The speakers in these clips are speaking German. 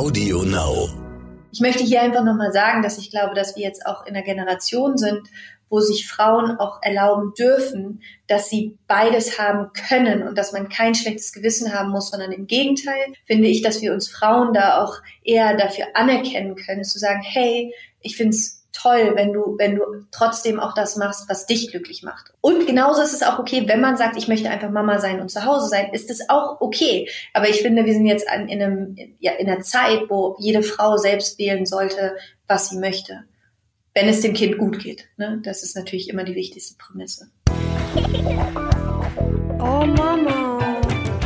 Audio Now. Ich möchte hier einfach nochmal sagen, dass ich glaube, dass wir jetzt auch in einer Generation sind, wo sich Frauen auch erlauben dürfen, dass sie beides haben können und dass man kein schlechtes Gewissen haben muss, sondern im Gegenteil finde ich, dass wir uns Frauen da auch eher dafür anerkennen können, zu sagen, hey, ich finde es toll, wenn du, wenn du trotzdem auch das machst, was dich glücklich macht. Und genauso ist es auch okay, wenn man sagt, ich möchte einfach Mama sein und zu Hause sein, ist es auch okay. Aber ich finde, wir sind jetzt an, in, einem, ja, in einer Zeit, wo jede Frau selbst wählen sollte, was sie möchte. Wenn es dem Kind gut geht. Ne? Das ist natürlich immer die wichtigste Prämisse. Oh Mama.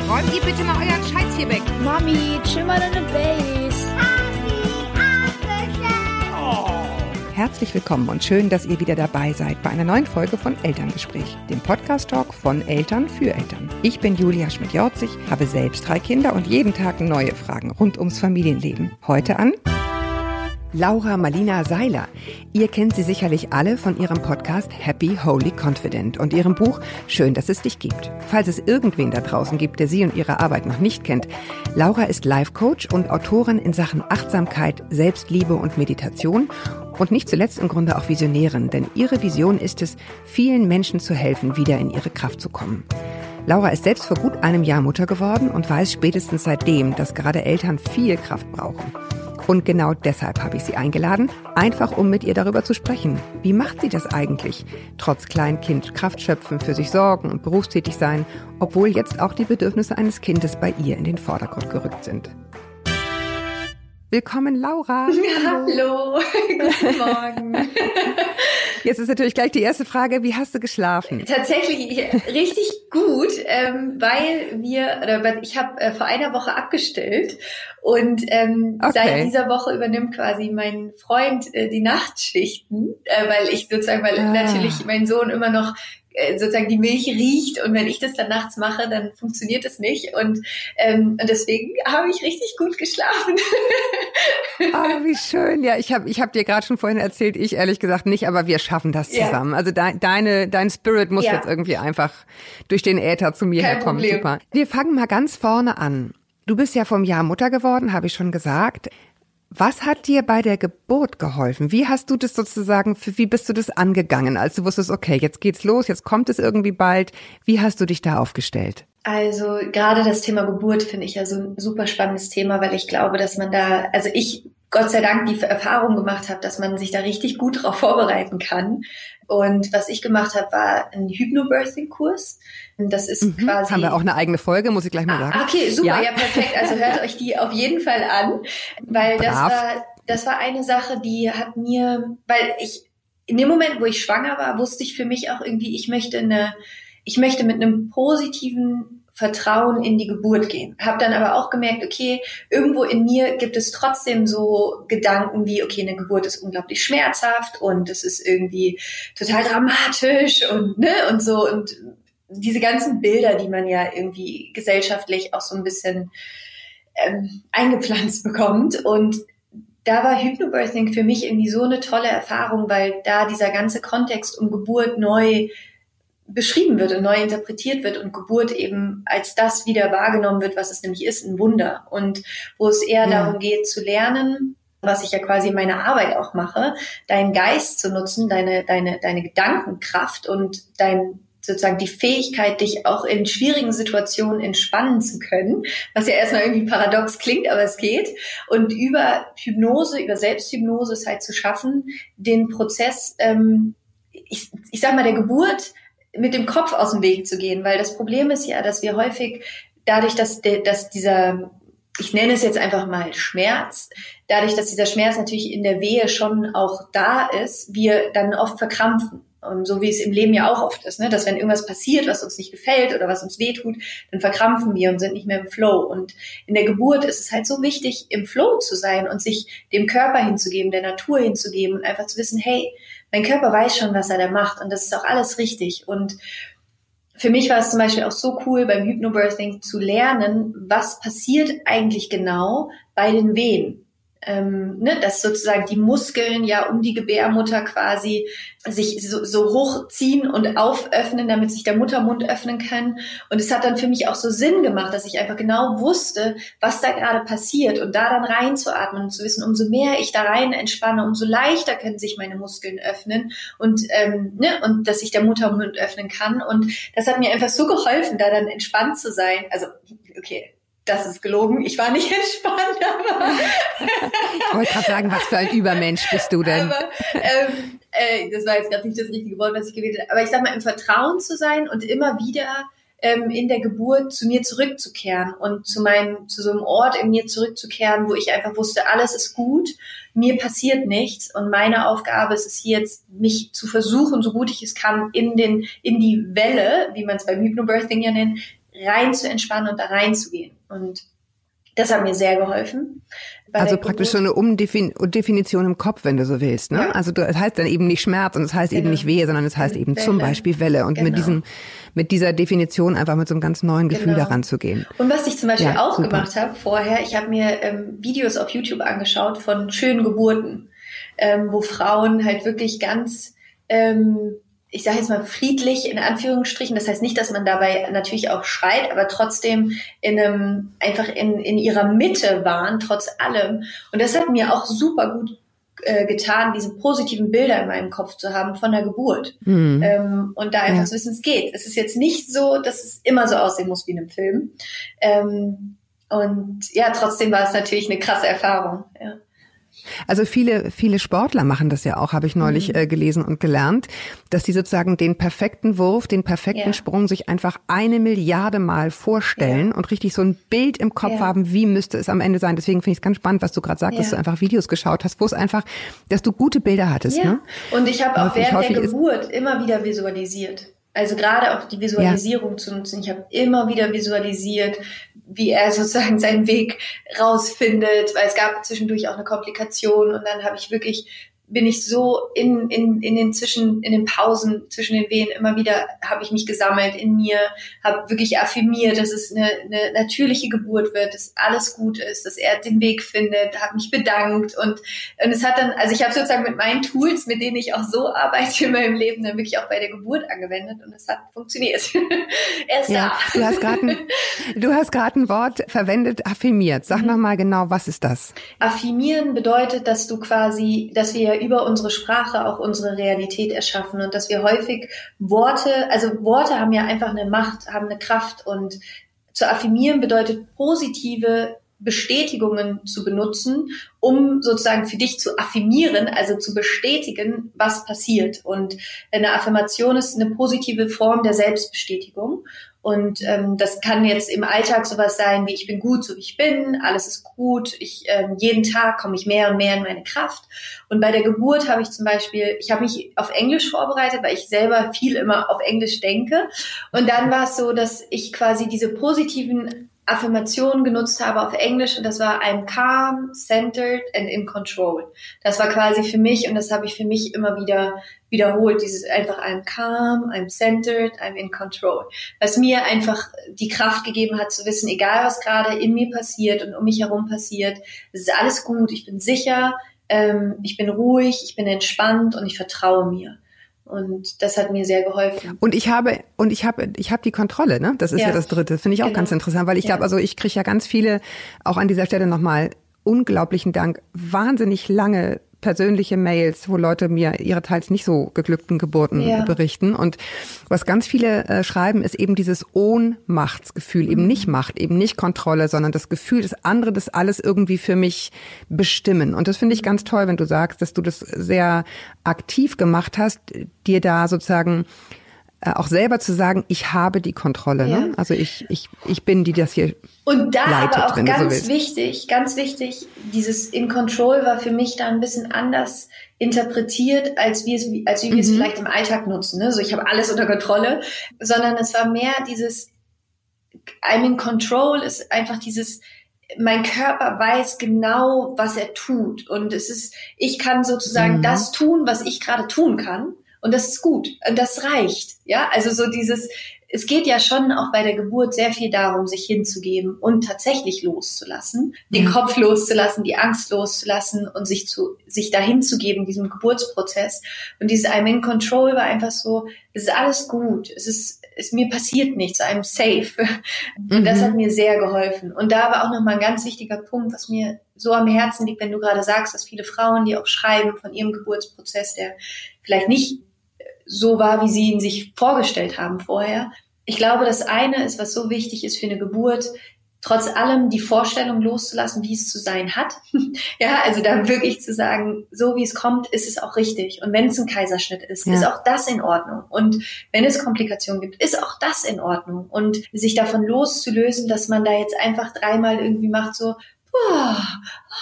Räumt ihr bitte mal euren Scheiß hier weg. Mami, chill mal deine Base. Herzlich willkommen und schön, dass ihr wieder dabei seid bei einer neuen Folge von Elterngespräch, dem Podcast-Talk von Eltern für Eltern. Ich bin Julia Schmidt-Jorzig, habe selbst drei Kinder und jeden Tag neue Fragen rund ums Familienleben. Heute an Laura Malina Seiler. Ihr kennt sie sicherlich alle von ihrem Podcast Happy Holy Confident und ihrem Buch Schön, dass es dich gibt. Falls es irgendwen da draußen gibt, der sie und ihre Arbeit noch nicht kennt. Laura ist Life Coach und Autorin in Sachen Achtsamkeit, Selbstliebe und Meditation und nicht zuletzt im Grunde auch Visionärin, denn ihre Vision ist es, vielen Menschen zu helfen, wieder in ihre Kraft zu kommen. Laura ist selbst vor gut einem Jahr Mutter geworden und weiß spätestens seitdem, dass gerade Eltern viel Kraft brauchen. Und genau deshalb habe ich sie eingeladen, einfach um mit ihr darüber zu sprechen. Wie macht sie das eigentlich? Trotz Kleinkind Kraft schöpfen, für sich sorgen und berufstätig sein, obwohl jetzt auch die Bedürfnisse eines Kindes bei ihr in den Vordergrund gerückt sind. Willkommen, Laura. Hallo, guten Morgen. Jetzt ist natürlich gleich die erste Frage, wie hast du geschlafen? Tatsächlich richtig gut, ähm, weil wir, oder ich habe äh, vor einer Woche abgestellt und ähm, okay. seit dieser Woche übernimmt quasi mein Freund äh, die Nachtschichten, äh, weil ich sozusagen, weil ah. natürlich mein Sohn immer noch sozusagen die Milch riecht und wenn ich das dann nachts mache, dann funktioniert es nicht und, ähm, und deswegen habe ich richtig gut geschlafen. Ah, wie schön. Ja, ich habe ich hab dir gerade schon vorhin erzählt, ich ehrlich gesagt nicht, aber wir schaffen das zusammen. Ja. Also de, deine, dein Spirit muss ja. jetzt irgendwie einfach durch den Äther zu mir Kein herkommen. Problem. Super. Wir fangen mal ganz vorne an. Du bist ja vom Jahr Mutter geworden, habe ich schon gesagt. Was hat dir bei der Geburt geholfen? Wie hast du das sozusagen, wie bist du das angegangen, als du wusstest, okay, jetzt geht's los, jetzt kommt es irgendwie bald. Wie hast du dich da aufgestellt? Also gerade das Thema Geburt finde ich ja so ein super spannendes Thema, weil ich glaube, dass man da, also ich Gott sei Dank die Erfahrung gemacht habe, dass man sich da richtig gut darauf vorbereiten kann. Und was ich gemacht habe, war ein Hypnobirthing-Kurs. Das ist mhm, quasi. Haben wir auch eine eigene Folge, muss ich gleich mal ah, sagen. Okay, super, ja. ja. perfekt. Also hört euch die auf jeden Fall an, weil das war, das war eine Sache, die hat mir, weil ich in dem Moment, wo ich schwanger war, wusste ich für mich auch irgendwie, ich möchte eine, ich möchte mit einem positiven Vertrauen in die Geburt gehen. Habe dann aber auch gemerkt, okay, irgendwo in mir gibt es trotzdem so Gedanken wie, okay, eine Geburt ist unglaublich schmerzhaft und es ist irgendwie total dramatisch und ne und so und diese ganzen Bilder, die man ja irgendwie gesellschaftlich auch so ein bisschen ähm, eingepflanzt bekommt und da war Hypnobirthing für mich irgendwie so eine tolle Erfahrung, weil da dieser ganze Kontext um Geburt neu beschrieben wird und neu interpretiert wird und Geburt eben als das wieder wahrgenommen wird, was es nämlich ist, ein Wunder. Und wo es eher ja. darum geht zu lernen, was ich ja quasi in meiner Arbeit auch mache, deinen Geist zu nutzen, deine, deine, deine Gedankenkraft und dein sozusagen die Fähigkeit, dich auch in schwierigen Situationen entspannen zu können, was ja erstmal irgendwie paradox klingt, aber es geht. Und über Hypnose, über Selbsthypnose es halt zu schaffen, den Prozess, ähm, ich, ich sag mal, der Geburt mit dem Kopf aus dem Weg zu gehen, weil das Problem ist ja, dass wir häufig dadurch, dass, dass dieser, ich nenne es jetzt einfach mal Schmerz, dadurch, dass dieser Schmerz natürlich in der Wehe schon auch da ist, wir dann oft verkrampfen. Und so wie es im Leben ja auch oft ist, ne? dass wenn irgendwas passiert, was uns nicht gefällt oder was uns wehtut, dann verkrampfen wir und sind nicht mehr im Flow. Und in der Geburt ist es halt so wichtig, im Flow zu sein und sich dem Körper hinzugeben, der Natur hinzugeben und einfach zu wissen, hey, mein Körper weiß schon, was er da macht und das ist auch alles richtig. Und für mich war es zum Beispiel auch so cool, beim Hypnobirthing zu lernen, was passiert eigentlich genau bei den Wehen. Ähm, ne, dass sozusagen die Muskeln ja um die Gebärmutter quasi sich so, so hochziehen und auföffnen, damit sich der Muttermund öffnen kann. Und es hat dann für mich auch so Sinn gemacht, dass ich einfach genau wusste, was da gerade passiert und da dann reinzuatmen und zu wissen, umso mehr ich da rein entspanne, umso leichter können sich meine Muskeln öffnen und ähm, ne, und dass sich der Muttermund öffnen kann. Und das hat mir einfach so geholfen, da dann entspannt zu sein. Also okay, das ist gelogen. Ich war nicht entspannt, aber ich wollte gerade sagen, was für ein Übermensch bist du denn? Aber, ähm, äh, das war jetzt gerade nicht das richtige Wort, was ich gewählt habe. Aber ich sag mal, im Vertrauen zu sein und immer wieder ähm, in der Geburt zu mir zurückzukehren und zu meinem, zu so einem Ort in mir zurückzukehren, wo ich einfach wusste, alles ist gut, mir passiert nichts und meine Aufgabe ist es hier jetzt, mich zu versuchen, so gut ich es kann, in den, in die Welle, wie man es beim Hypnobirthing ja nennt, rein zu entspannen und da reinzugehen. Und das hat mir sehr geholfen. also praktisch so eine Umdefinition im Kopf, wenn du so willst. Ne? Ja. Also das heißt dann eben nicht Schmerz und es das heißt genau. eben nicht Wehe, sondern es das heißt eben Welle. zum Beispiel Welle. Und genau. mit diesem, mit dieser Definition einfach mit so einem ganz neuen Gefühl genau. daran zu gehen. Und was ich zum Beispiel ja, auch super. gemacht habe vorher, ich habe mir ähm, Videos auf YouTube angeschaut von schönen Geburten, ähm, wo Frauen halt wirklich ganz ähm, ich sage jetzt mal friedlich in Anführungsstrichen. Das heißt nicht, dass man dabei natürlich auch schreit, aber trotzdem in einem, einfach in, in ihrer Mitte waren, trotz allem. Und das hat mir auch super gut äh, getan, diese positiven Bilder in meinem Kopf zu haben von der Geburt. Mhm. Ähm, und da einfach ja. zu wissen, es geht. Es ist jetzt nicht so, dass es immer so aussehen muss wie in einem Film. Ähm, und ja, trotzdem war es natürlich eine krasse Erfahrung. Ja. Also viele, viele Sportler machen das ja auch, habe ich neulich mhm. äh, gelesen und gelernt, dass die sozusagen den perfekten Wurf, den perfekten ja. Sprung sich einfach eine Milliarde Mal vorstellen ja. und richtig so ein Bild im Kopf ja. haben, wie müsste es am Ende sein. Deswegen finde ich es ganz spannend, was du gerade sagst, dass du einfach Videos geschaut hast, wo es einfach, dass du gute Bilder hattest. Ja. Ne? Und ich habe auch während der Geburt immer wieder visualisiert. Also gerade auch die Visualisierung ja. zu nutzen. Ich habe immer wieder visualisiert, wie er sozusagen seinen Weg rausfindet, weil es gab zwischendurch auch eine Komplikation und dann habe ich wirklich bin ich so in, in, in den zwischen, in den Pausen zwischen den Wehen immer wieder habe ich mich gesammelt in mir, habe wirklich affirmiert, dass es eine, eine natürliche Geburt wird, dass alles gut ist, dass er den Weg findet, habe mich bedankt und, und es hat dann, also ich habe sozusagen mit meinen Tools, mit denen ich auch so arbeite in meinem Leben, dann wirklich auch bei der Geburt angewendet und es hat funktioniert. er ist ja, da. Du hast gerade ein, du hast gerade ein Wort verwendet, affirmiert. Sag mhm. noch mal genau, was ist das? Affirmieren bedeutet, dass du quasi, dass wir über unsere Sprache auch unsere Realität erschaffen und dass wir häufig Worte, also Worte haben ja einfach eine Macht, haben eine Kraft und zu affirmieren bedeutet positive Bestätigungen zu benutzen, um sozusagen für dich zu affirmieren, also zu bestätigen, was passiert. Und eine Affirmation ist eine positive Form der Selbstbestätigung. Und ähm, das kann jetzt im Alltag sowas sein wie ich bin gut, so wie ich bin, alles ist gut, ich ähm, jeden Tag komme ich mehr und mehr in meine Kraft. Und bei der Geburt habe ich zum Beispiel, ich habe mich auf Englisch vorbereitet, weil ich selber viel immer auf Englisch denke. Und dann war es so, dass ich quasi diese positiven Affirmation genutzt habe auf Englisch und das war I'm calm, centered and in control. Das war quasi für mich und das habe ich für mich immer wieder wiederholt, dieses einfach I'm calm, I'm centered, I'm in control. Was mir einfach die Kraft gegeben hat zu wissen, egal was gerade in mir passiert und um mich herum passiert, es ist alles gut, ich bin sicher, ähm, ich bin ruhig, ich bin entspannt und ich vertraue mir. Und das hat mir sehr geholfen. Und ich habe und ich habe ich habe die Kontrolle, ne? Das ist ja, ja das Dritte. Finde ich auch genau. ganz interessant, weil ich ja. glaube, also ich kriege ja ganz viele auch an dieser Stelle nochmal unglaublichen Dank, wahnsinnig lange persönliche Mails, wo Leute mir ihre teils nicht so geglückten Geburten ja. berichten. Und was ganz viele äh, schreiben, ist eben dieses Ohnmachtsgefühl, mhm. eben nicht Macht, eben nicht Kontrolle, sondern das Gefühl, dass andere das alles irgendwie für mich bestimmen. Und das finde ich ganz toll, wenn du sagst, dass du das sehr aktiv gemacht hast, dir da sozusagen auch selber zu sagen, ich habe die Kontrolle. Ne? Ja. Ne? Also ich, ich, ich bin die, das hier Und da leitet, aber auch ganz so wichtig, ganz wichtig, dieses in Control war für mich da ein bisschen anders interpretiert, als wir es, als wie wir es mhm. vielleicht im Alltag nutzen. Ne? So, ich habe alles unter Kontrolle, sondern es war mehr dieses I'm in Control ist einfach dieses mein Körper weiß genau, was er tut. Und es ist, ich kann sozusagen mhm. das tun, was ich gerade tun kann. Und das ist gut. Und das reicht. Ja, also so dieses, es geht ja schon auch bei der Geburt sehr viel darum, sich hinzugeben und tatsächlich loszulassen, den mhm. Kopf loszulassen, die Angst loszulassen und sich zu, sich dahin zu geben, diesem Geburtsprozess. Und dieses I'm in control war einfach so, es ist alles gut, es ist, es mir passiert nichts, I'm safe. Und mhm. das hat mir sehr geholfen. Und da war auch nochmal ein ganz wichtiger Punkt, was mir so am Herzen liegt, wenn du gerade sagst, dass viele Frauen, die auch schreiben von ihrem Geburtsprozess, der vielleicht nicht so war, wie sie ihn sich vorgestellt haben vorher, ich glaube, das eine ist, was so wichtig ist für eine Geburt, trotz allem die Vorstellung loszulassen, wie es zu sein hat. ja, also da wirklich zu sagen, so wie es kommt, ist es auch richtig. Und wenn es ein Kaiserschnitt ist, ja. ist auch das in Ordnung. Und wenn es Komplikationen gibt, ist auch das in Ordnung. Und sich davon loszulösen, dass man da jetzt einfach dreimal irgendwie macht, so, oh,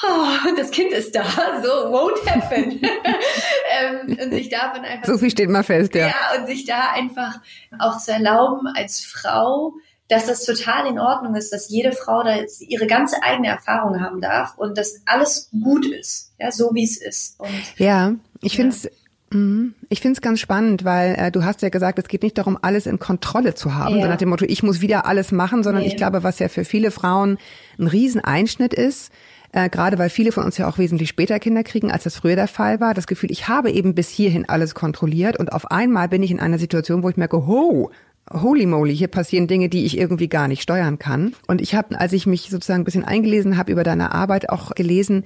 oh, das Kind ist da, so won't happen. ähm, und sich davon einfach. So viel steht mal fest, ja. Ja, und sich da einfach auch zu erlauben als Frau, dass das total in Ordnung ist, dass jede Frau da ihre ganze eigene Erfahrung haben darf und dass alles gut ist, ja, so wie es ist. Und, ja, ich ja. finde es. Ich finde es ganz spannend, weil äh, du hast ja gesagt, es geht nicht darum, alles in Kontrolle zu haben, ja. so nach dem Motto, ich muss wieder alles machen, sondern nee. ich glaube, was ja für viele Frauen ein Rieseneinschnitt ist, äh, gerade weil viele von uns ja auch wesentlich später Kinder kriegen, als das früher der Fall war, das Gefühl, ich habe eben bis hierhin alles kontrolliert und auf einmal bin ich in einer Situation, wo ich merke, ho, Holy moly, hier passieren Dinge, die ich irgendwie gar nicht steuern kann. Und ich habe, als ich mich sozusagen ein bisschen eingelesen habe über deine Arbeit, auch gelesen,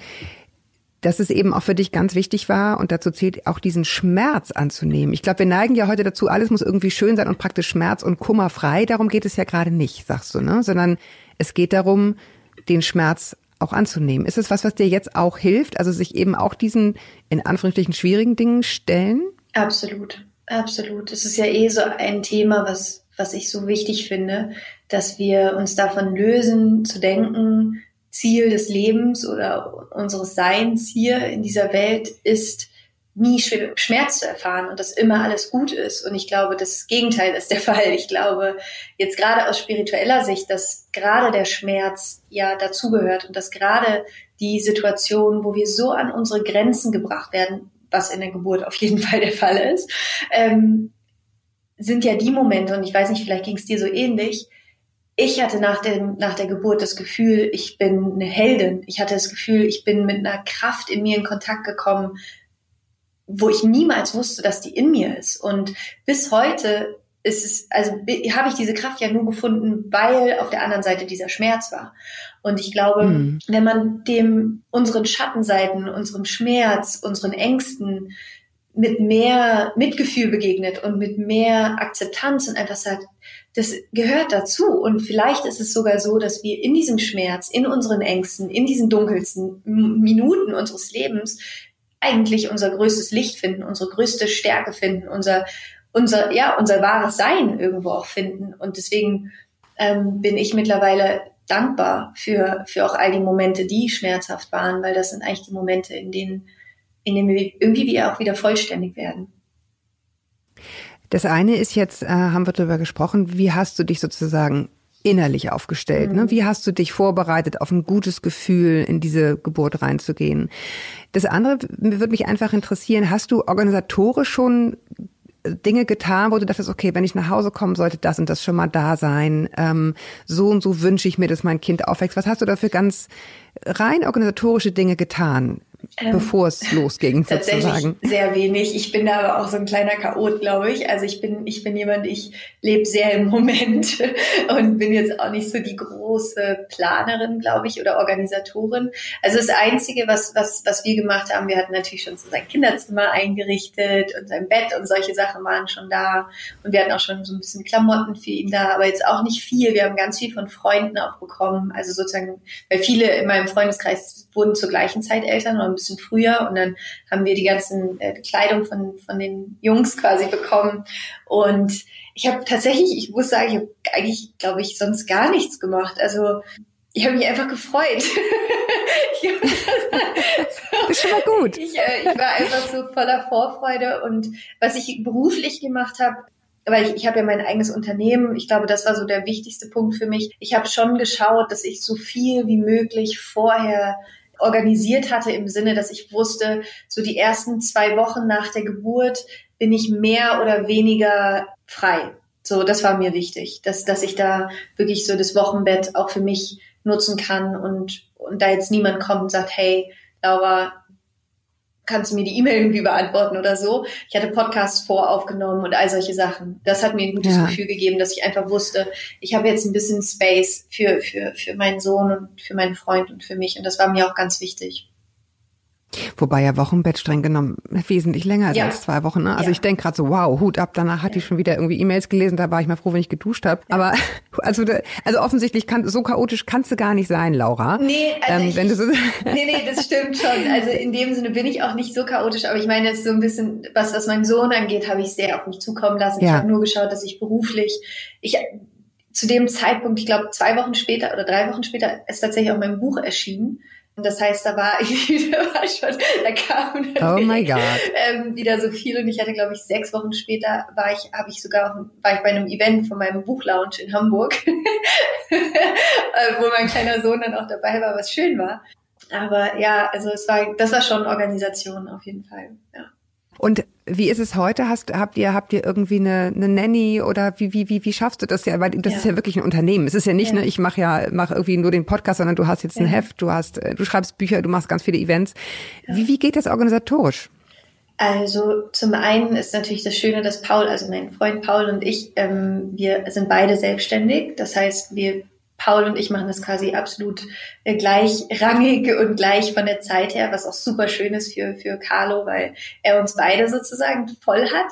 dass es eben auch für dich ganz wichtig war und dazu zählt auch diesen Schmerz anzunehmen. Ich glaube, wir neigen ja heute dazu, alles muss irgendwie schön sein und praktisch schmerz- und kummerfrei. Darum geht es ja gerade nicht, sagst du, ne? Sondern es geht darum, den Schmerz auch anzunehmen. Ist es was, was dir jetzt auch hilft? Also sich eben auch diesen in Anführungsstrichen schwierigen Dingen stellen? Absolut, absolut. Es ist ja eh so ein Thema, was was ich so wichtig finde, dass wir uns davon lösen, zu denken, Ziel des Lebens oder unseres Seins hier in dieser Welt ist, nie Schmerz zu erfahren und dass immer alles gut ist. Und ich glaube, das Gegenteil ist der Fall. Ich glaube jetzt gerade aus spiritueller Sicht, dass gerade der Schmerz ja dazugehört und dass gerade die Situation, wo wir so an unsere Grenzen gebracht werden, was in der Geburt auf jeden Fall der Fall ist, ähm, sind ja die Momente, und ich weiß nicht, vielleicht ging es dir so ähnlich, ich hatte nach, dem, nach der Geburt das Gefühl, ich bin eine Heldin. Ich hatte das Gefühl, ich bin mit einer Kraft in mir in Kontakt gekommen, wo ich niemals wusste, dass die in mir ist. Und bis heute ist es, also habe ich diese Kraft ja nur gefunden, weil auf der anderen Seite dieser Schmerz war. Und ich glaube, mhm. wenn man dem unseren Schattenseiten, unserem Schmerz, unseren Ängsten mit mehr Mitgefühl begegnet und mit mehr Akzeptanz und einfach sagt, das gehört dazu. Und vielleicht ist es sogar so, dass wir in diesem Schmerz, in unseren Ängsten, in diesen dunkelsten Minuten unseres Lebens eigentlich unser größtes Licht finden, unsere größte Stärke finden, unser, unser, ja, unser wahres Sein irgendwo auch finden. Und deswegen ähm, bin ich mittlerweile dankbar für, für auch all die Momente, die schmerzhaft waren, weil das sind eigentlich die Momente, in denen, in denen wir irgendwie wieder auch wieder vollständig werden. Das eine ist jetzt, äh, haben wir darüber gesprochen, wie hast du dich sozusagen innerlich aufgestellt? Ne? Mhm. Ne? Wie hast du dich vorbereitet, auf ein gutes Gefühl in diese Geburt reinzugehen? Das andere würde mich einfach interessieren, hast du organisatorisch schon Dinge getan, wo du dachtest, okay, wenn ich nach Hause kommen sollte, das und das schon mal da sein. Ähm, so und so wünsche ich mir, dass mein Kind aufwächst. Was hast du da für ganz rein organisatorische Dinge getan? Ähm, bevor es losging, tatsächlich sozusagen? Sehr wenig. Ich bin da aber auch so ein kleiner Chaot, glaube ich. Also ich bin, ich bin jemand, ich lebe sehr im Moment und bin jetzt auch nicht so die große Planerin, glaube ich, oder Organisatorin. Also das Einzige, was, was, was wir gemacht haben, wir hatten natürlich schon so sein Kinderzimmer eingerichtet und sein Bett und solche Sachen waren schon da. Und wir hatten auch schon so ein bisschen Klamotten für ihn da, aber jetzt auch nicht viel. Wir haben ganz viel von Freunden auch bekommen. Also sozusagen, weil viele in meinem Freundeskreis wurden zur gleichen Zeit Eltern oder ein bisschen früher und dann haben wir die ganzen äh, Kleidung von, von den Jungs quasi bekommen und ich habe tatsächlich, ich muss sagen, ich habe eigentlich, glaube ich, sonst gar nichts gemacht. Also ich habe mich einfach gefreut. das ist schon mal gut. Ich, äh, ich war einfach so voller Vorfreude und was ich beruflich gemacht habe, weil ich, ich habe ja mein eigenes Unternehmen. Ich glaube, das war so der wichtigste Punkt für mich. Ich habe schon geschaut, dass ich so viel wie möglich vorher organisiert hatte im Sinne, dass ich wusste, so die ersten zwei Wochen nach der Geburt bin ich mehr oder weniger frei. So, das war mir wichtig, dass, dass ich da wirklich so das Wochenbett auch für mich nutzen kann und, und da jetzt niemand kommt und sagt, hey, Laura, kannst du mir die E-Mail irgendwie beantworten oder so. Ich hatte Podcasts voraufgenommen und all solche Sachen. Das hat mir ein gutes ja. Gefühl gegeben, dass ich einfach wusste, ich habe jetzt ein bisschen Space für, für, für meinen Sohn und für meinen Freund und für mich. Und das war mir auch ganz wichtig. Wobei ja Wochenbett streng genommen wesentlich länger ist ja. als zwei Wochen. Ne? Also ja. ich denke gerade so, wow, Hut ab, danach hatte ja. ich schon wieder irgendwie E-Mails gelesen, da war ich mal froh, wenn ich geduscht habe. Aber also, also offensichtlich kann so chaotisch kannst du gar nicht sein, Laura. Nee, also ähm, ich, wenn du so nee, nee, das stimmt schon. Also in dem Sinne bin ich auch nicht so chaotisch, aber ich meine, es ist so ein bisschen, was, was meinen Sohn angeht, habe ich sehr auf mich zukommen lassen. Ich habe nur geschaut, dass ich beruflich, ich zu dem Zeitpunkt, ich glaube zwei Wochen später oder drei Wochen später, ist tatsächlich auch mein Buch erschienen. Und das heißt, da war ich, war schon, da kam dann oh my God. Ähm, wieder so viel und ich hatte, glaube ich, sechs Wochen später war ich, habe ich sogar, war ich bei einem Event von meinem Buchlounge in Hamburg, äh, wo mein kleiner Sohn dann auch dabei war, was schön war. Aber ja, also es war, das war schon Organisation auf jeden Fall, ja. Und wie ist es heute? Hast, habt ihr, habt ihr irgendwie eine, eine Nanny oder wie, wie, wie, wie schaffst du das ja? Weil das ja. ist ja wirklich ein Unternehmen. Es ist ja nicht, ja. ne, ich mache ja, mache irgendwie nur den Podcast, sondern du hast jetzt ein Heft, du hast, äh, du schreibst Bücher, du machst ganz viele Events. Wie, wie geht das organisatorisch? Also zum einen ist natürlich das Schöne, dass Paul, also mein Freund Paul und ich, ähm, wir sind beide selbstständig. Das heißt, wir Paul und ich machen das quasi absolut äh, gleichrangig und gleich von der Zeit her, was auch super schön ist für, für Carlo, weil er uns beide sozusagen voll hat.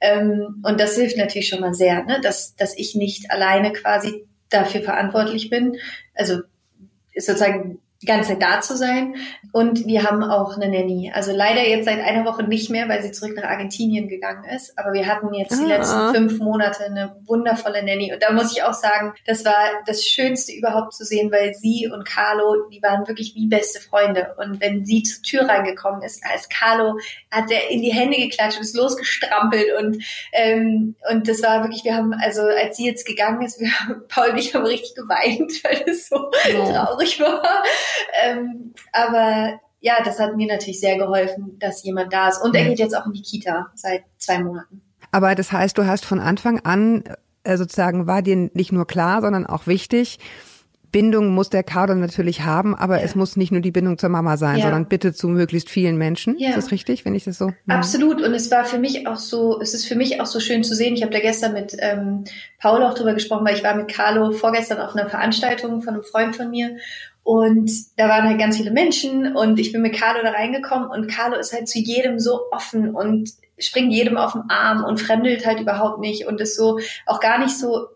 Ähm, und das hilft natürlich schon mal sehr, ne? dass, dass ich nicht alleine quasi dafür verantwortlich bin. Also ist sozusagen die ganze Zeit da zu sein. Und wir haben auch eine Nanny. Also leider jetzt seit einer Woche nicht mehr, weil sie zurück nach Argentinien gegangen ist. Aber wir hatten jetzt die ah. letzten fünf Monate eine wundervolle Nanny. Und da muss ich auch sagen, das war das Schönste überhaupt zu sehen, weil sie und Carlo, die waren wirklich wie beste Freunde. Und wenn sie zur Tür reingekommen ist, als Carlo, hat er in die Hände geklatscht und ist losgestrampelt. Und, ähm, und das war wirklich, wir haben, also als sie jetzt gegangen ist, wir, Paul und ich haben richtig geweint, weil es so oh. traurig war. Ähm, aber ja, das hat mir natürlich sehr geholfen, dass jemand da ist. Und er geht jetzt auch in die Kita seit zwei Monaten. Aber das heißt, du hast von Anfang an äh, sozusagen war dir nicht nur klar, sondern auch wichtig, Bindung muss der Kader natürlich haben, aber ja. es muss nicht nur die Bindung zur Mama sein, ja. sondern bitte zu möglichst vielen Menschen. Ja. Ist das richtig, wenn ich das so? Absolut. Und es war für mich auch so, es ist für mich auch so schön zu sehen. Ich habe da gestern mit ähm, Paul auch drüber gesprochen, weil ich war mit Carlo vorgestern auf einer Veranstaltung von einem Freund von mir und da waren halt ganz viele Menschen und ich bin mit Carlo da reingekommen und Carlo ist halt zu jedem so offen und springt jedem auf den Arm und fremdelt halt überhaupt nicht und ist so auch gar nicht so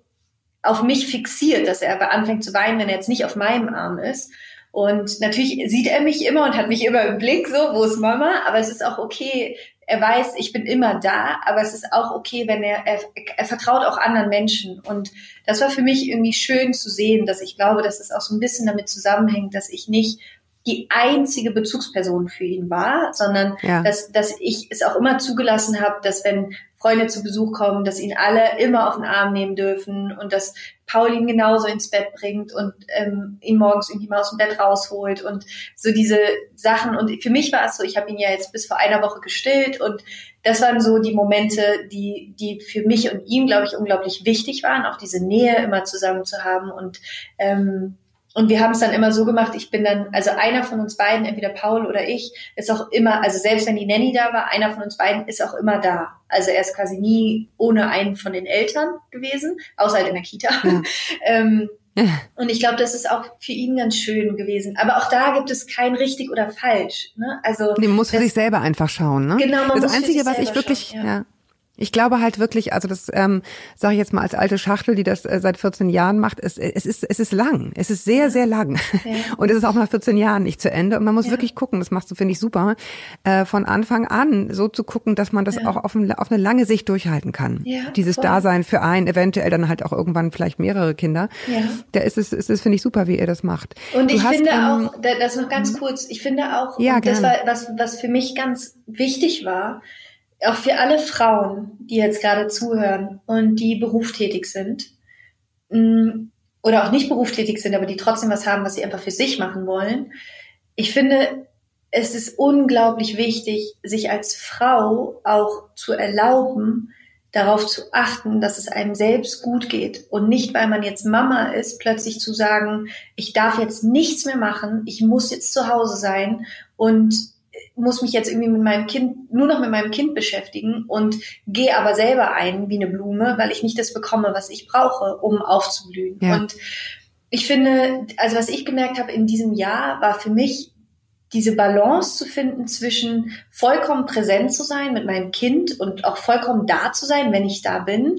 auf mich fixiert, dass er anfängt zu weinen, wenn er jetzt nicht auf meinem Arm ist. Und natürlich sieht er mich immer und hat mich immer im Blick, so, wo ist Mama? Aber es ist auch okay. Er weiß, ich bin immer da, aber es ist auch okay, wenn er, er, er vertraut auch anderen Menschen. Und das war für mich irgendwie schön zu sehen, dass ich glaube, dass es auch so ein bisschen damit zusammenhängt, dass ich nicht die einzige Bezugsperson für ihn war, sondern ja. dass, dass ich es auch immer zugelassen habe, dass wenn Freunde zu Besuch kommen, dass ihn alle immer auf den Arm nehmen dürfen und dass Paul ihn genauso ins Bett bringt und ähm, ihn morgens irgendwie mal aus dem Bett rausholt und so diese Sachen. Und für mich war es so, ich habe ihn ja jetzt bis vor einer Woche gestillt und das waren so die Momente, die, die für mich und ihm, glaube ich, unglaublich wichtig waren, auch diese Nähe immer zusammen zu haben und ähm, und wir haben es dann immer so gemacht, ich bin dann, also einer von uns beiden, entweder Paul oder ich, ist auch immer, also selbst wenn die Nanny da war, einer von uns beiden ist auch immer da. Also er ist quasi nie ohne einen von den Eltern gewesen, außer halt in der Kita. Ja. ähm, und ich glaube, das ist auch für ihn ganz schön gewesen. Aber auch da gibt es kein richtig oder falsch. Ne? Also nee, man muss für sich selber einfach schauen. Ne? Genau, man das muss Einzige, was ich wirklich, schauen, ja. ja. Ich glaube halt wirklich, also das ähm, sage ich jetzt mal als alte Schachtel, die das äh, seit 14 Jahren macht, es, es, ist, es ist lang. Es ist sehr, sehr lang. Ja. Und es ist auch nach 14 Jahren nicht zu Ende. Und man muss ja. wirklich gucken, das machst du, finde ich, super, äh, von Anfang an so zu gucken, dass man das ja. auch auf, ein, auf, eine lange Sicht durchhalten kann. Ja, Dieses voll. Dasein für einen, eventuell dann halt auch irgendwann vielleicht mehrere Kinder. Ja. Da ist es, ist es finde ich, super, wie ihr das macht. Und du ich hast, finde ähm, auch, das noch ganz mhm. kurz, ich finde auch, ja, das war was, was für mich ganz wichtig war, auch für alle Frauen, die jetzt gerade zuhören und die berufstätig sind mm, oder auch nicht berufstätig sind, aber die trotzdem was haben, was sie einfach für sich machen wollen. Ich finde, es ist unglaublich wichtig, sich als Frau auch zu erlauben, darauf zu achten, dass es einem selbst gut geht und nicht, weil man jetzt Mama ist, plötzlich zu sagen, ich darf jetzt nichts mehr machen, ich muss jetzt zu Hause sein und muss mich jetzt irgendwie mit meinem Kind, nur noch mit meinem Kind beschäftigen und gehe aber selber ein wie eine Blume, weil ich nicht das bekomme, was ich brauche, um aufzublühen. Ja. Und ich finde, also was ich gemerkt habe in diesem Jahr, war für mich diese Balance zu finden zwischen vollkommen präsent zu sein mit meinem Kind und auch vollkommen da zu sein, wenn ich da bin,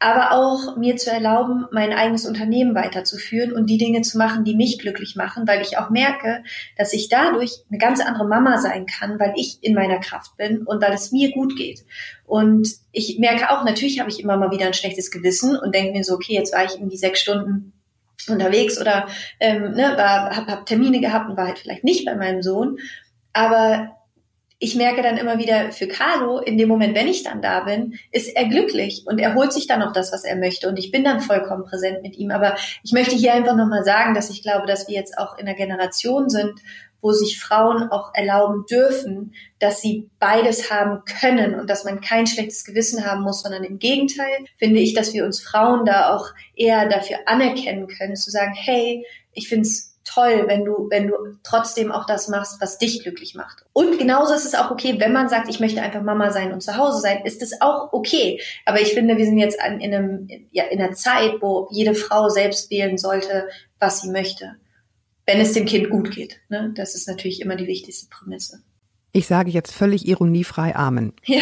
aber auch mir zu erlauben, mein eigenes Unternehmen weiterzuführen und die Dinge zu machen, die mich glücklich machen, weil ich auch merke, dass ich dadurch eine ganz andere Mama sein kann, weil ich in meiner Kraft bin und weil es mir gut geht. Und ich merke auch, natürlich habe ich immer mal wieder ein schlechtes Gewissen und denke mir so, okay, jetzt war ich irgendwie sechs Stunden unterwegs oder ähm, ne, war, hab, hab Termine gehabt und war halt vielleicht nicht bei meinem Sohn. Aber ich merke dann immer wieder für Carlo, in dem Moment, wenn ich dann da bin, ist er glücklich und er holt sich dann auch das, was er möchte und ich bin dann vollkommen präsent mit ihm. Aber ich möchte hier einfach nochmal sagen, dass ich glaube, dass wir jetzt auch in einer Generation sind, wo sich Frauen auch erlauben dürfen, dass sie beides haben können und dass man kein schlechtes Gewissen haben muss, sondern im Gegenteil finde ich, dass wir uns Frauen da auch eher dafür anerkennen können, zu sagen, hey, ich finde es toll, wenn du, wenn du trotzdem auch das machst, was dich glücklich macht. Und genauso ist es auch okay, wenn man sagt, ich möchte einfach Mama sein und zu Hause sein, ist es auch okay. Aber ich finde, wir sind jetzt an, in, einem, ja, in einer Zeit, wo jede Frau selbst wählen sollte, was sie möchte wenn es dem Kind gut geht. Ne? Das ist natürlich immer die wichtigste Prämisse. Ich sage jetzt völlig ironiefrei Amen. Ja.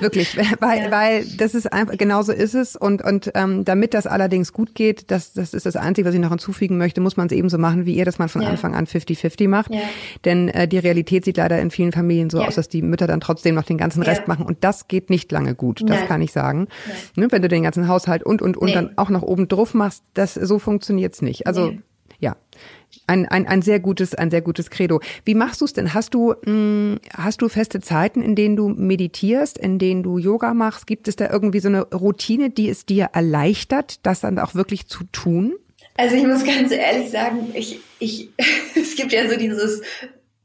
Wirklich, weil, ja. weil das ist einfach, genauso ist es. Und, und ähm, damit das allerdings gut geht, das, das ist das Einzige, was ich noch hinzufügen möchte, muss man es ebenso machen wie ihr, dass man von ja. Anfang an 50-50 macht. Ja. Denn äh, die Realität sieht leider in vielen Familien so aus, dass die Mütter dann trotzdem noch den ganzen Rest machen. Und das geht nicht lange gut, das Nein. kann ich sagen. Ne, wenn du den ganzen Haushalt und und und nee. dann auch noch oben drauf machst, das so funktioniert's nicht. Also nee. ja ein, ein, ein sehr gutes, ein sehr gutes Credo. Wie machst du es denn? Hast du, mh, hm, hast du feste Zeiten, in denen du meditierst, in denen du Yoga machst? Gibt es da irgendwie so eine Routine, die es dir erleichtert, das dann auch wirklich zu tun? Also ich muss ganz ehrlich sagen, ich, ich, es gibt ja so dieses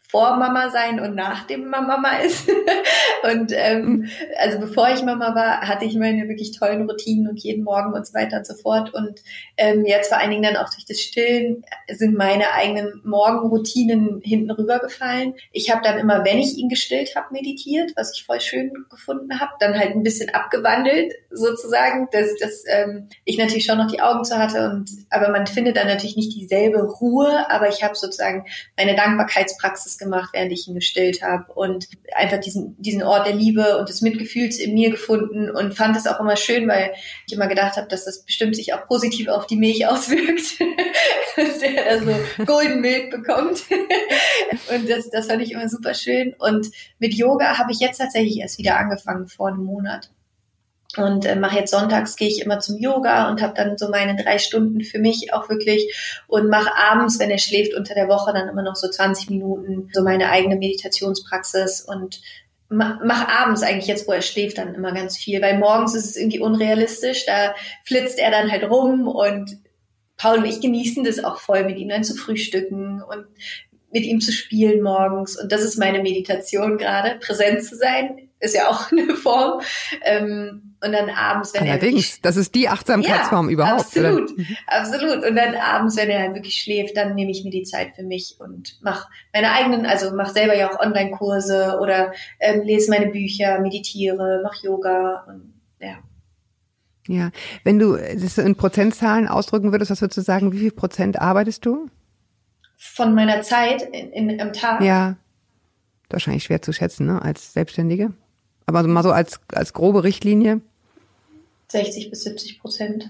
vor Mama sein und nach dem Mama ist. und ähm, mhm. also bevor ich Mama war, hatte ich meine wirklich tollen Routinen und jeden Morgen und so weiter und so fort. Und ähm, jetzt vor allen Dingen dann auch durch das Stillen sind meine eigenen Morgenroutinen hinten rübergefallen. Ich habe dann immer, wenn ich ihn gestillt habe, meditiert, was ich voll schön gefunden habe, dann halt ein bisschen abgewandelt sozusagen, dass, dass ähm, ich natürlich schon noch die Augen zu hatte und aber man findet dann natürlich nicht dieselbe Ruhe, aber ich habe sozusagen meine Dankbarkeitspraxis gemacht, während ich ihn gestillt habe und einfach diesen, diesen Ort der Liebe und des Mitgefühls in mir gefunden und fand es auch immer schön, weil ich immer gedacht habe, dass das bestimmt sich auch positiv auf die Milch auswirkt, dass er da so Golden Milk bekommt. und das, das fand ich immer super schön. Und mit Yoga habe ich jetzt tatsächlich erst wieder angefangen vor einem Monat und äh, mache jetzt sonntags gehe ich immer zum Yoga und habe dann so meine drei Stunden für mich auch wirklich und mache abends, wenn er schläft unter der Woche, dann immer noch so 20 Minuten so meine eigene Meditationspraxis und mache abends eigentlich jetzt, wo er schläft, dann immer ganz viel, weil morgens ist es irgendwie unrealistisch, da flitzt er dann halt rum und Paul und ich genießen das auch voll, mit ihm dann zu frühstücken und mit ihm zu spielen morgens. Und das ist meine Meditation gerade, präsent zu sein, ist ja auch eine Form. Ähm, und dann abends, wenn Allerdings, er wirklich, das ist die Achtsamkeitsform ja, überhaupt. Absolut, oder? absolut. Und dann abends, wenn er halt wirklich schläft, dann nehme ich mir die Zeit für mich und mache meine eigenen, also mache selber ja auch Online-Kurse oder ähm, lese meine Bücher, meditiere, mache Yoga und ja. Ja, wenn du das in Prozentzahlen ausdrücken würdest, was würdest du sagen, wie viel Prozent arbeitest du? Von meiner Zeit in, in, am Tag? Ja, wahrscheinlich schwer zu schätzen, ne, als Selbstständige. Aber mal so als, als grobe Richtlinie. 60 bis 70 Prozent.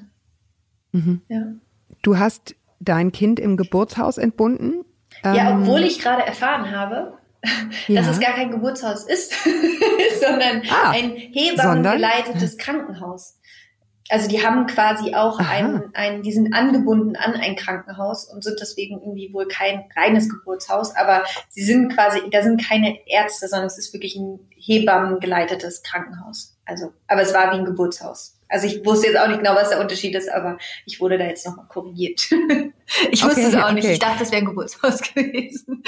Mhm. Ja. Du hast dein Kind im Geburtshaus entbunden? Ja, ähm, obwohl ich gerade erfahren habe, ja. dass es gar kein Geburtshaus ist, sondern ah, ein hebammengeleitetes Krankenhaus. Also die haben quasi auch ein, ein, die sind angebunden an ein Krankenhaus und sind deswegen irgendwie wohl kein reines Geburtshaus, aber sie sind quasi, da sind keine Ärzte, sondern es ist wirklich ein Hebammengeleitetes Krankenhaus. Also, aber es war wie ein Geburtshaus. Also ich wusste jetzt auch nicht genau, was der Unterschied ist, aber ich wurde da jetzt nochmal korrigiert. ich wusste okay, es auch nicht. Ich dachte, es wäre ein Geburtshaus gewesen.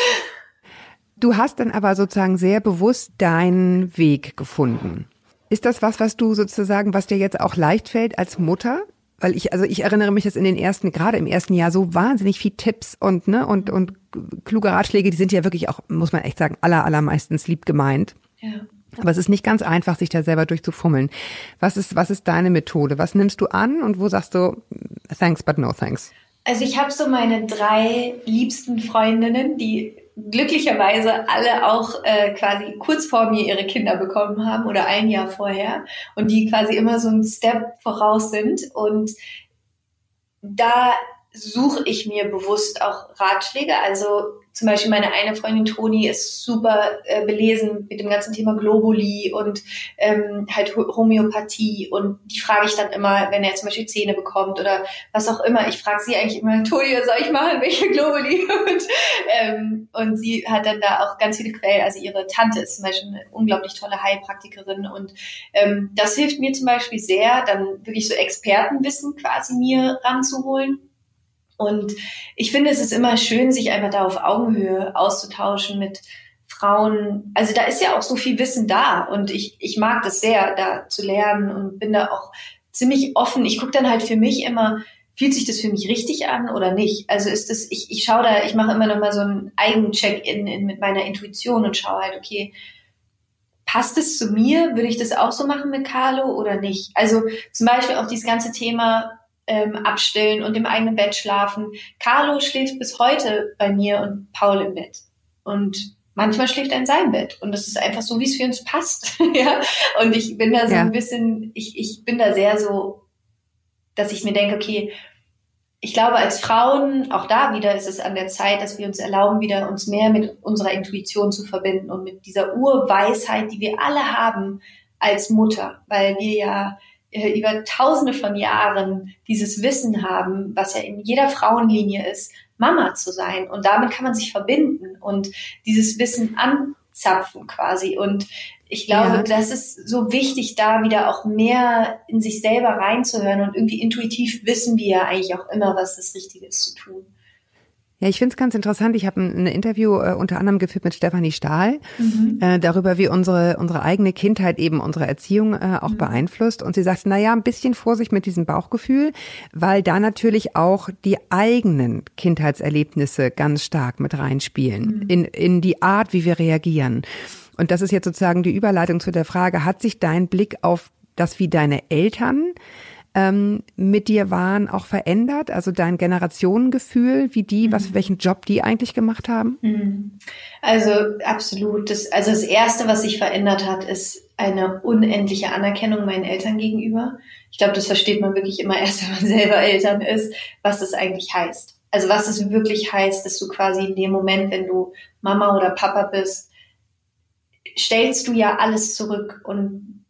Du hast dann aber sozusagen sehr bewusst deinen Weg gefunden. Ist das was, was du sozusagen, was dir jetzt auch leicht fällt als Mutter? Weil ich, also ich erinnere mich, dass in den ersten, gerade im ersten Jahr so wahnsinnig viel Tipps und, ne, und, und kluge Ratschläge, die sind ja wirklich auch, muss man echt sagen, aller, allermeistens lieb gemeint. Ja. Aber es ist nicht ganz einfach, sich da selber durchzufummeln. Was ist, was ist deine Methode? Was nimmst du an und wo sagst du, thanks, but no thanks? Also ich habe so meine drei liebsten Freundinnen, die glücklicherweise alle auch äh, quasi kurz vor mir ihre Kinder bekommen haben oder ein Jahr vorher und die quasi immer so ein Step voraus sind. Und da suche ich mir bewusst auch Ratschläge. Also zum Beispiel meine eine Freundin Toni ist super äh, belesen mit dem ganzen Thema Globuli und ähm, halt Homöopathie und die frage ich dann immer, wenn er zum Beispiel Zähne bekommt oder was auch immer. Ich frage sie eigentlich immer, Toni, was soll ich machen, welche Globuli? und, ähm, und sie hat dann da auch ganz viele Quellen. Also ihre Tante ist zum Beispiel eine unglaublich tolle Heilpraktikerin und ähm, das hilft mir zum Beispiel sehr, dann wirklich so Expertenwissen quasi mir ranzuholen und ich finde, es ist immer schön, sich einfach da auf Augenhöhe auszutauschen mit Frauen. Also da ist ja auch so viel Wissen da und ich, ich mag das sehr, da zu lernen und bin da auch ziemlich offen. Ich gucke dann halt für mich immer, fühlt sich das für mich richtig an oder nicht? Also ist das, ich, ich schaue da, ich mache immer noch mal so einen Eigencheck-in in, mit meiner Intuition und schaue halt, okay, passt es zu mir? Würde ich das auch so machen mit Carlo oder nicht? Also zum Beispiel auch dieses ganze Thema ähm, abstillen und im eigenen Bett schlafen. Carlo schläft bis heute bei mir und Paul im Bett. Und manchmal schläft er in seinem Bett. Und das ist einfach so, wie es für uns passt. ja. Und ich bin da so ja. ein bisschen, ich, ich bin da sehr so, dass ich mir denke, okay, ich glaube, als Frauen, auch da wieder ist es an der Zeit, dass wir uns erlauben, wieder uns mehr mit unserer Intuition zu verbinden und mit dieser Urweisheit, die wir alle haben als Mutter, weil wir ja über tausende von Jahren dieses Wissen haben, was ja in jeder Frauenlinie ist, Mama zu sein. Und damit kann man sich verbinden und dieses Wissen anzapfen quasi. Und ich glaube, ja. das ist so wichtig, da wieder auch mehr in sich selber reinzuhören und irgendwie intuitiv wissen wir ja eigentlich auch immer, was das Richtige ist zu tun. Ja, ich finde es ganz interessant. Ich habe ein, ein, Interview äh, unter anderem geführt mit Stefanie Stahl mhm. äh, darüber, wie unsere unsere eigene Kindheit eben unsere Erziehung äh, auch mhm. beeinflusst. Und sie sagt, na ja, ein bisschen Vorsicht mit diesem Bauchgefühl, weil da natürlich auch die eigenen Kindheitserlebnisse ganz stark mit reinspielen mhm. in in die Art, wie wir reagieren. Und das ist jetzt sozusagen die Überleitung zu der Frage: Hat sich dein Blick auf das, wie deine Eltern ähm, mit dir waren, auch verändert? Also dein Generationengefühl, wie die, mhm. was, welchen Job die eigentlich gemacht haben? Mhm. Also absolut. Das, also das erste, was sich verändert hat, ist eine unendliche Anerkennung meinen Eltern gegenüber. Ich glaube, das versteht man wirklich immer erst, wenn man selber Eltern ist, was das eigentlich heißt. Also was es wirklich heißt, dass du quasi in dem Moment, wenn du Mama oder Papa bist, stellst du ja alles zurück und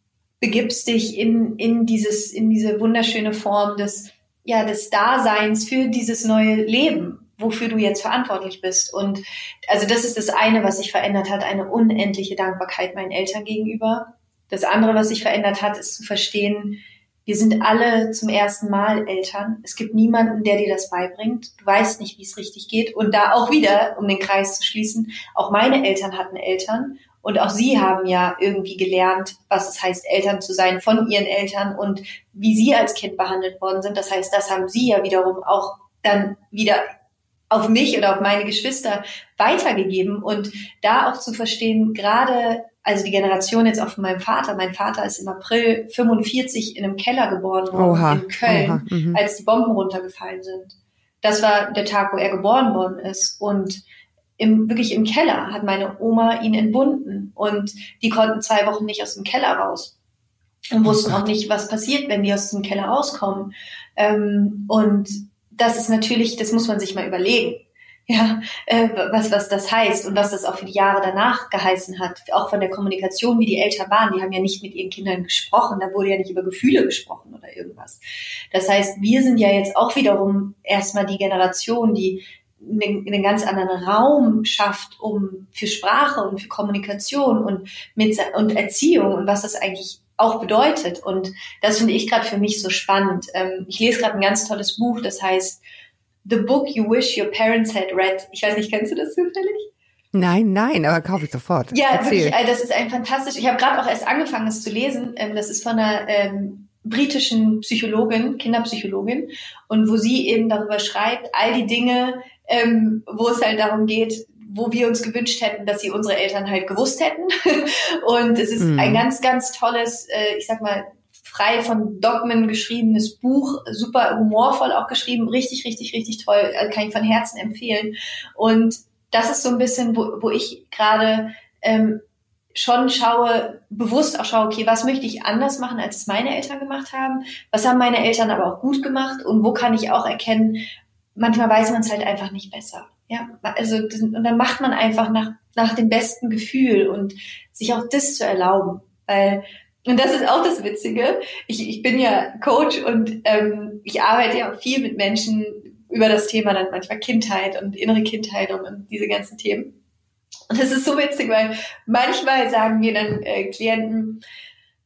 begibst dich in, in dieses, in diese wunderschöne Form des, ja, des Daseins für dieses neue Leben, wofür du jetzt verantwortlich bist. Und also das ist das eine, was sich verändert hat, eine unendliche Dankbarkeit meinen Eltern gegenüber. Das andere, was sich verändert hat, ist zu verstehen, wir sind alle zum ersten Mal Eltern. Es gibt niemanden, der dir das beibringt. Du weißt nicht, wie es richtig geht. Und da auch wieder, um den Kreis zu schließen, auch meine Eltern hatten Eltern und auch sie haben ja irgendwie gelernt, was es heißt, Eltern zu sein von ihren Eltern und wie sie als Kind behandelt worden sind. Das heißt, das haben sie ja wiederum auch dann wieder auf mich oder auf meine Geschwister weitergegeben und da auch zu verstehen, gerade also die Generation jetzt auch von meinem Vater. Mein Vater ist im April 45 in einem Keller geboren worden oha, in Köln, mhm. als die Bomben runtergefallen sind. Das war der Tag, wo er geboren worden ist und im, wirklich im Keller hat meine Oma ihn entbunden und die konnten zwei Wochen nicht aus dem Keller raus und wussten auch nicht, was passiert, wenn die aus dem Keller rauskommen. Ähm, und das ist natürlich, das muss man sich mal überlegen. Ja, äh, was, was das heißt und was das auch für die Jahre danach geheißen hat. Auch von der Kommunikation, wie die Eltern waren. Die haben ja nicht mit ihren Kindern gesprochen. Da wurde ja nicht über Gefühle gesprochen oder irgendwas. Das heißt, wir sind ja jetzt auch wiederum erstmal die Generation, die einen, einen ganz anderen Raum schafft, um für Sprache und für Kommunikation und mit und Erziehung und was das eigentlich auch bedeutet. Und das finde ich gerade für mich so spannend. Ähm, ich lese gerade ein ganz tolles Buch, das heißt The Book You Wish Your Parents Had Read. Ich weiß nicht, kennst du das zufällig? Nein, nein, aber kaufe ich sofort. Ja, Erzähl. wirklich, das ist ein fantastisch. Ich habe gerade auch erst angefangen, es zu lesen. Ähm, das ist von einer ähm, britischen Psychologin, Kinderpsychologin, und wo sie eben darüber schreibt, all die Dinge, ähm, wo es halt darum geht, wo wir uns gewünscht hätten, dass sie unsere Eltern halt gewusst hätten. und es ist Mhm. ein ganz, ganz tolles, äh, ich sag mal, frei von Dogmen geschriebenes Buch, super humorvoll auch geschrieben, richtig, richtig, richtig toll, äh, kann ich von Herzen empfehlen. Und das ist so ein bisschen, wo, wo ich gerade ähm, schon schaue, bewusst auch schaue, okay, was möchte ich anders machen, als es meine Eltern gemacht haben? Was haben meine Eltern aber auch gut gemacht? Und wo kann ich auch erkennen, manchmal weiß man es halt einfach nicht besser. Ja, also und dann macht man einfach nach, nach dem besten Gefühl und sich auch das zu erlauben. Weil, und das ist auch das Witzige, ich, ich bin ja Coach und ähm, ich arbeite ja auch viel mit Menschen über das Thema dann manchmal Kindheit und innere Kindheit und, und diese ganzen Themen. Und das ist so witzig, weil manchmal sagen mir dann äh, Klienten,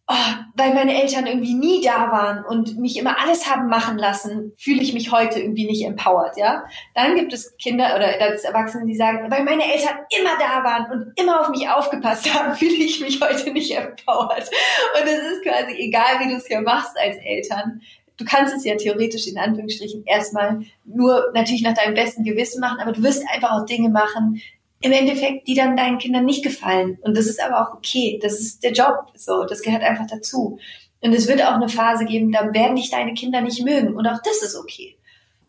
oh, weil meine Eltern irgendwie nie da waren und mich immer alles haben machen lassen, fühle ich mich heute irgendwie nicht empowered, ja. Dann gibt es Kinder oder als Erwachsene, die sagen, weil meine Eltern immer da waren und immer auf mich aufgepasst haben, fühle ich mich heute nicht empowered. Und es ist quasi egal, wie du es hier machst als Eltern. Du kannst es ja theoretisch in Anführungsstrichen erstmal nur natürlich nach deinem besten Gewissen machen, aber du wirst einfach auch Dinge machen, im Endeffekt, die dann deinen Kindern nicht gefallen. Und das ist aber auch okay. Das ist der Job. So, das gehört einfach dazu. Und es wird auch eine Phase geben, da werden dich deine Kinder nicht mögen. Und auch das ist okay.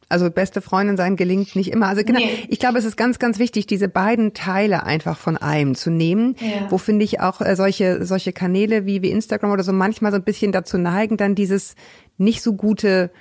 Also beste Freundin sein gelingt nicht immer. Also genau, Nee. ich glaube, es ist ganz, ganz wichtig, diese beiden Teile einfach von einem zu nehmen. Ja. Wo finde ich auch äh, solche solche Kanäle wie wie Instagram oder so manchmal so ein bisschen dazu neigen, dann dieses nicht so gute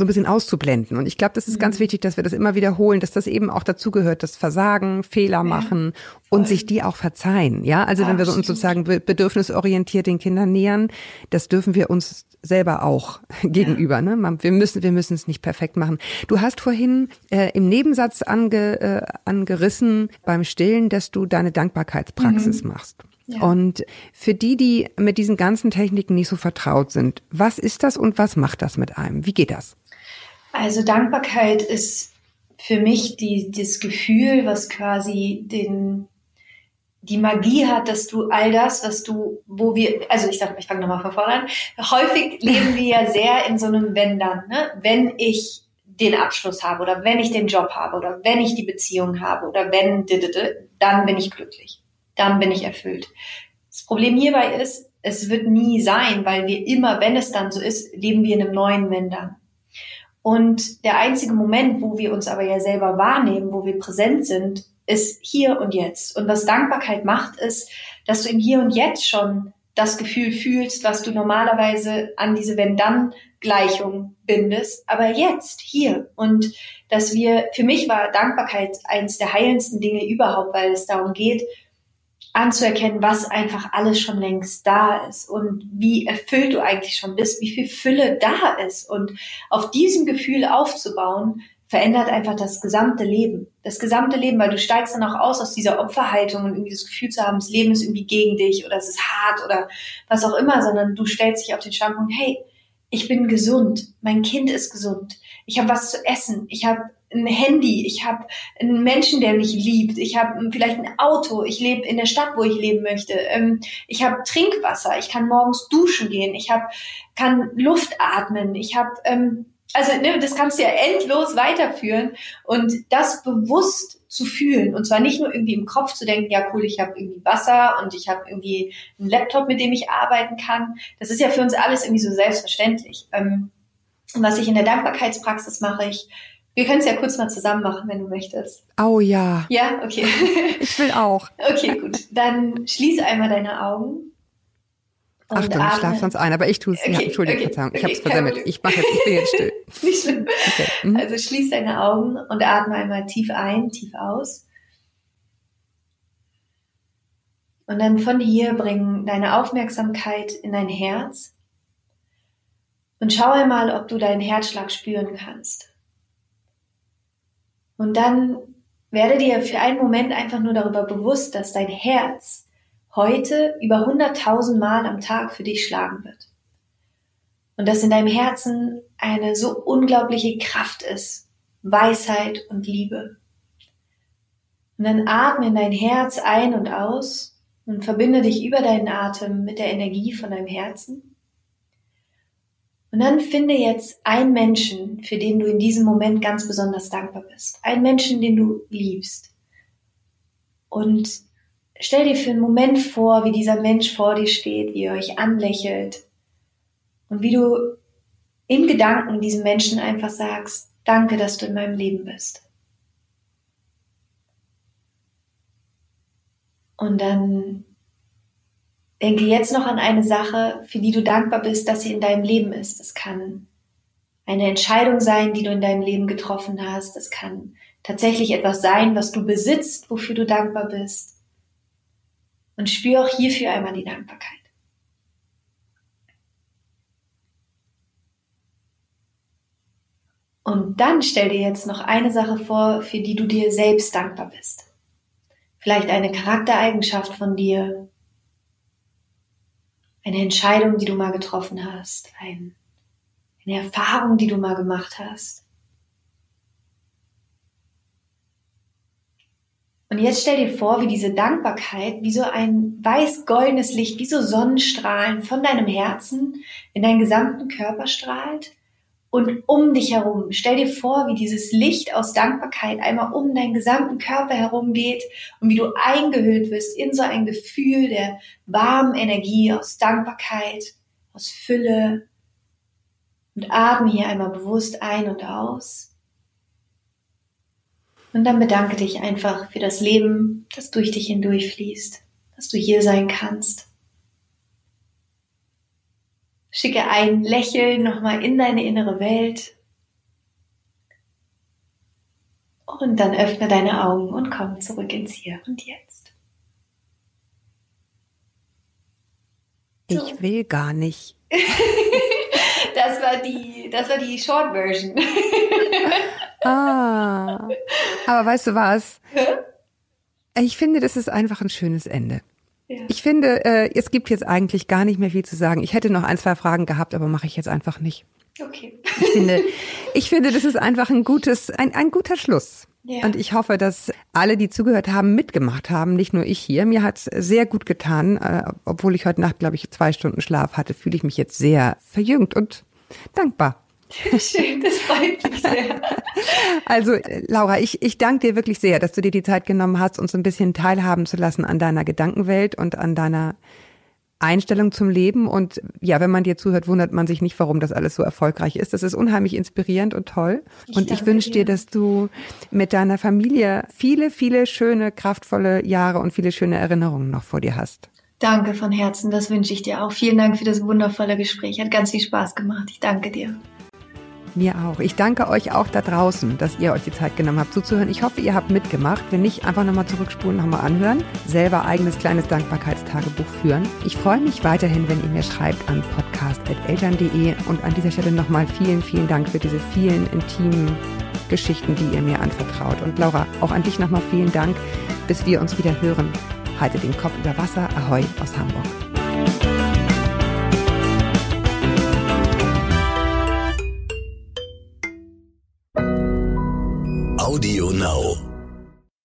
so ein bisschen auszublenden. Und ich glaube, das ist ganz Mhm. wichtig, dass wir das immer wiederholen, dass das eben auch dazugehört, das Versagen, Fehler machen und sich die auch verzeihen. Ja, also wenn wir uns Absolut. sozusagen be- bedürfnisorientiert den Kindern nähern, das dürfen wir uns selber auch gegenüber. Ne? Man- Wir müssen, wir müssen es nicht perfekt machen. Du hast vorhin äh, im Nebensatz ange, äh, angerissen beim Stillen, dass du deine Dankbarkeitspraxis machst. Mhm. Ja. Und für die, die mit diesen ganzen Techniken nicht so vertraut sind, was ist das und was macht das mit einem? Wie geht das? Also Dankbarkeit ist für mich die, das Gefühl, was quasi den, die Magie hat, dass du all das, was du, wo wir, also ich sag, ich fange nochmal von vorne an. Häufig leben wir ja sehr in so einem Wenn dann, ne? Wenn ich den Abschluss habe oder wenn ich den Job habe oder wenn ich die Beziehung habe oder wenn, dann bin ich glücklich. Dann bin ich erfüllt. Das Problem hierbei ist, es wird nie sein, weil wir immer, wenn es dann so ist, leben wir in einem neuen Wenn dann. Und der einzige Moment, wo wir uns aber ja selber wahrnehmen, wo wir präsent sind, ist hier und jetzt. Und was Dankbarkeit macht, ist, dass du im Hier und Jetzt schon das Gefühl fühlst, was du normalerweise an diese Wenn-Dann-Gleichung bindest, aber jetzt, hier. Und dass wir, für mich war Dankbarkeit eines der heilendsten Dinge überhaupt, weil es darum geht, anzuerkennen, was einfach alles schon längst da ist und wie erfüllt du eigentlich schon bist, wie viel Fülle da ist. Und auf diesem Gefühl aufzubauen, verändert einfach das gesamte Leben. Das gesamte Leben, weil du steigst dann auch aus aus dieser Opferhaltung und irgendwie das Gefühl zu haben, das Leben ist irgendwie gegen dich oder es ist hart oder was auch immer, sondern du stellst dich auf den Standpunkt, hey, ich bin gesund, mein Kind ist gesund, ich habe was zu essen, ich habe ein Handy, ich habe einen Menschen, der mich liebt, ich habe vielleicht ein Auto, ich lebe in der Stadt, wo ich leben möchte, ähm, ich habe Trinkwasser, ich kann morgens duschen gehen, ich habe kann Luft atmen, ich habe ähm, also ne, das kannst du ja endlos weiterführen und das bewusst zu fühlen und zwar nicht nur irgendwie im Kopf zu denken, ja cool, ich habe irgendwie Wasser und ich habe irgendwie einen Laptop, mit dem ich arbeiten kann. Das ist ja für uns alles irgendwie so selbstverständlich. Ähm, und was ich in der Dankbarkeitspraxis mache, ich wir können es ja kurz mal zusammen machen, wenn du möchtest. Oh ja, Ja, okay. ich will auch. okay, gut. Dann schließ einmal deine Augen. und Achtung, ich atme- schlaf sonst ein, aber ich tue es. ja, Okay, Entschuldigung, okay, Verzeihung, ich okay, habe es versemmelt. Problem. Ich mache jetzt, ich bin jetzt still. Nicht schlimm. Okay. Mhm. Also schließ deine Augen und atme einmal tief ein, tief aus. Und dann von hier bring deine Aufmerksamkeit in dein Herz und schau einmal, ob du deinen Herzschlag spüren kannst. Und dann werde dir für einen Moment einfach nur darüber bewusst, dass dein Herz heute über 100.000 Mal am Tag für dich schlagen wird. Und dass in deinem Herzen eine so unglaubliche Kraft ist, Weisheit und Liebe. Und dann atme in dein Herz ein und aus und verbinde dich über deinen Atem mit der Energie von deinem Herzen. Und dann finde jetzt einen Menschen, für den du in diesem Moment ganz besonders dankbar bist. Einen Menschen, den du liebst. Und stell dir für einen Moment vor, wie dieser Mensch vor dir steht, wie er euch anlächelt und wie du in Gedanken diesem Menschen einfach sagst, danke, dass du in meinem Leben bist. Und dann denke jetzt noch an eine Sache, für die du dankbar bist, dass sie in deinem Leben ist. Es kann eine Entscheidung sein, die du in deinem Leben getroffen hast. Es kann tatsächlich etwas sein, was du besitzt, wofür du dankbar bist. Und spür auch hierfür einmal die Dankbarkeit. Und dann stell dir jetzt noch eine Sache vor, für die du dir selbst dankbar bist. Vielleicht eine Charaktereigenschaft von dir, eine Entscheidung, die du mal getroffen hast, ein, eine Erfahrung, die du mal gemacht hast. Und jetzt stell dir vor, wie diese Dankbarkeit, wie so ein weiß-goldenes Licht, wie so Sonnenstrahlen von deinem Herzen in deinen gesamten Körper strahlt und um dich herum. Stell dir vor, wie dieses Licht aus Dankbarkeit einmal um deinen gesamten Körper herum geht und wie du eingehüllt wirst in so ein Gefühl der warmen Energie aus Dankbarkeit, aus Fülle. Und atme hier einmal bewusst ein und aus. Und dann bedanke dich einfach für das Leben, das durch dich hindurch fließt, dass du hier sein kannst Schicke ein Lächeln nochmal in deine innere Welt. Und dann öffne deine Augen und komm zurück ins Hier und Jetzt. So. Ich will gar nicht. das war die, das war die Short Version. ah. Aber weißt du was? Ich finde, das ist einfach ein schönes Ende. Ich finde, äh, es gibt jetzt eigentlich gar nicht mehr viel zu sagen. Ich hätte noch ein, zwei Fragen gehabt, aber mache ich jetzt einfach nicht. Okay. Ich finde, ich finde, das ist einfach ein gutes, ein, ein guter Schluss. Ja. Und ich hoffe, dass alle, die zugehört haben, mitgemacht haben, nicht nur ich hier. Mir hat es sehr gut getan, äh, obwohl ich heute Nacht, glaube ich, zwei Stunden Schlaf hatte, fühle ich mich jetzt sehr verjüngt und dankbar. Schön, das freut mich sehr. Also, Laura, ich, ich danke dir wirklich sehr, dass du dir die Zeit genommen hast, uns ein bisschen teilhaben zu lassen an deiner Gedankenwelt und an deiner Einstellung zum Leben. Und ja, wenn man dir zuhört, wundert man sich nicht, warum das alles so erfolgreich ist. Das ist unheimlich inspirierend und toll. Ich und ich wünsche dir, dass du mit deiner Familie viele, viele schöne, kraftvolle Jahre und viele schöne Erinnerungen noch vor dir hast. Danke von Herzen, das wünsche ich dir auch. Vielen Dank für das wundervolle Gespräch. Hat ganz viel Spaß gemacht. Ich danke dir. Mir auch. Ich danke euch auch da draußen, dass ihr euch die Zeit genommen habt zuzuhören. Ich hoffe, ihr habt mitgemacht. Wenn nicht, einfach nochmal zurückspulen, nochmal anhören. Selber eigenes kleines Dankbarkeitstagebuch führen. Ich freue mich weiterhin, wenn ihr mir schreibt an podcast.eltern.de und an dieser Stelle nochmal vielen, vielen Dank für diese vielen intimen Geschichten, die ihr mir anvertraut. Und Laura, auch an dich nochmal vielen Dank. Bis wir uns wieder hören. Halte den Kopf über Wasser. Ahoi aus Hamburg. Audio Now.